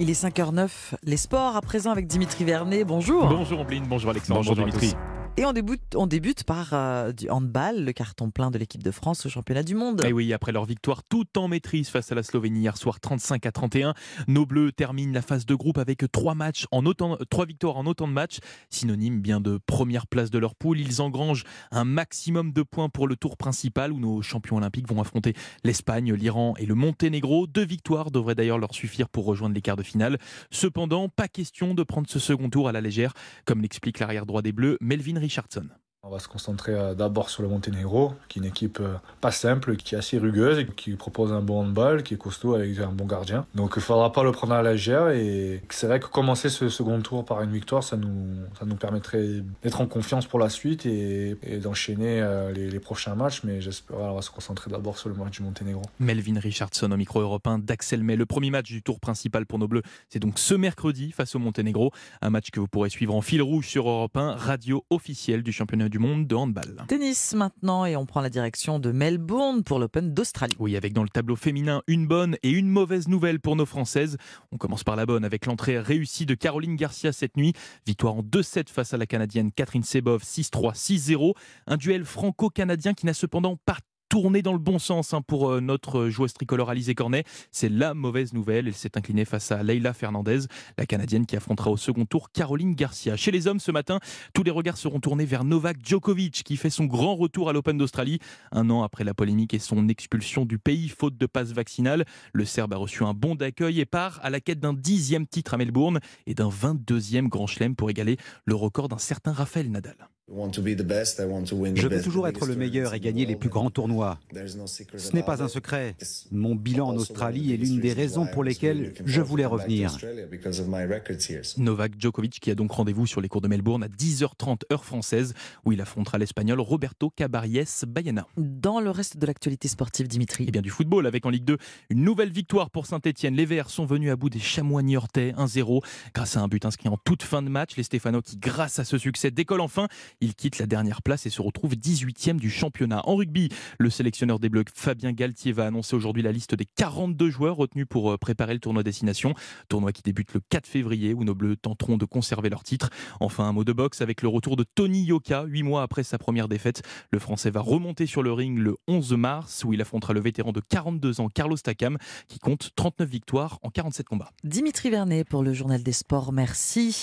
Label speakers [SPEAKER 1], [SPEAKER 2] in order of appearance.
[SPEAKER 1] Il est 5h09, les sports à présent avec Dimitri Vernet. Bonjour.
[SPEAKER 2] Bonjour Ombline, bonjour Alexandre.
[SPEAKER 3] Bonjour, Dimitri.
[SPEAKER 1] Et on débute, par euh, du handball, le carton plein de l'équipe de France au championnat du monde.
[SPEAKER 2] Et oui, après leur victoire tout en maîtrise face à la Slovénie hier soir 35 à 31, nos Bleus terminent la phase de groupe avec trois matchs en autant, trois victoires en autant de matchs, synonyme bien de première place de leur poule. Ils engrangent un maximum de points pour le tour principal où nos champions olympiques vont affronter l'Espagne, l'Iran et le Monténégro. Deux victoires devraient d'ailleurs leur suffire pour rejoindre les quarts de finale. Cependant, pas question de prendre ce second tour à la légère, comme l'explique l'arrière droit des Bleus, Melvin Richardson.
[SPEAKER 3] On va se concentrer euh, d'abord sur le Monténégro, qui est une équipe euh, pas simple, qui est assez rugueuse, qui propose un bon handball, qui est costaud avec un bon gardien. Donc il ne faudra pas le prendre à la légère. Et c'est vrai que commencer ce second tour par une victoire, ça nous, permettrait d'être en confiance pour la suite et, d'enchaîner euh, les, prochains matchs. Mais j'espère qu'on va se concentrer d'abord sur le match du Monténégro.
[SPEAKER 2] Melvin Richardson au micro européen d'Axel May. Le premier match du tour principal pour nos Bleus, c'est donc ce mercredi face au Monténégro. Un match que vous pourrez suivre en fil rouge sur Europe 1, radio officielle du championnat du monde de handball.
[SPEAKER 1] Tennis maintenant et on prend la direction de Melbourne pour l'Open d'Australie.
[SPEAKER 2] Oui, avec dans le tableau féminin une bonne et une mauvaise nouvelle pour nos Françaises. On commence par la bonne avec l'entrée réussie de Caroline Garcia cette nuit. Victoire en 2-7 face à la Canadienne Catherine Sebov 6-3, 6-0. Un duel franco-canadien qui n'a cependant pas tourné dans le bon sens hein, pour euh, notre joueuse tricolore Alizé Cornet. C'est la mauvaise nouvelle. Elle s'est inclinée face à Leila Fernandez, la Canadienne qui affrontera au second tour Caroline Garcia. Chez les hommes ce matin, tous les regards seront tournés vers Novak Djokovic qui fait son grand retour à l'Open d'Australie. Un an après la polémique et son expulsion du pays faute de passe vaccinale, le Serbe a reçu un bon d'accueil et part à la quête d'un dixième titre à Melbourne et d'un 22e Grand Chelem pour égaler le record d'un certain Rafael Nadal.
[SPEAKER 4] Je veux toujours être le meilleur et gagner les plus grands tournois. Ce n'est pas un secret. Mon bilan en Australie est l'une des raisons pour lesquelles je voulais revenir.
[SPEAKER 2] Novak Djokovic qui a donc rendez-vous sur les cours de Melbourne à 10h30 heure française où il affrontera l'Espagnol Roberto Cabarries Bayana.
[SPEAKER 1] Dans le reste de l'actualité sportive, Dimitri.
[SPEAKER 2] Et bien du football avec en Ligue 2 une nouvelle victoire pour Saint-Etienne. Les Verts sont venus à bout des Chamois niortais 1-0 grâce à un but inscrit en toute fin de match. Les Stéphanois qui grâce à ce succès décollent enfin. Il quitte la dernière place et se retrouve 18e du championnat. En rugby, le sélectionneur des Bleus, Fabien Galtier, va annoncer aujourd'hui la liste des 42 joueurs retenus pour euh, préparer le tournoi destination. Tournoi qui débute le 4 février où nos Bleus tenteront de conserver leur titre. Enfin, un mot de boxe avec le retour de Tony Yoka. Huit mois après sa première défaite, le Français va remonter sur le ring le 11 mars où il affrontera le vétéran de 42 ans, Carlos Takam, qui compte 39 victoires en 47 combats.
[SPEAKER 1] Dimitri Vernet pour le journal des sports. Merci.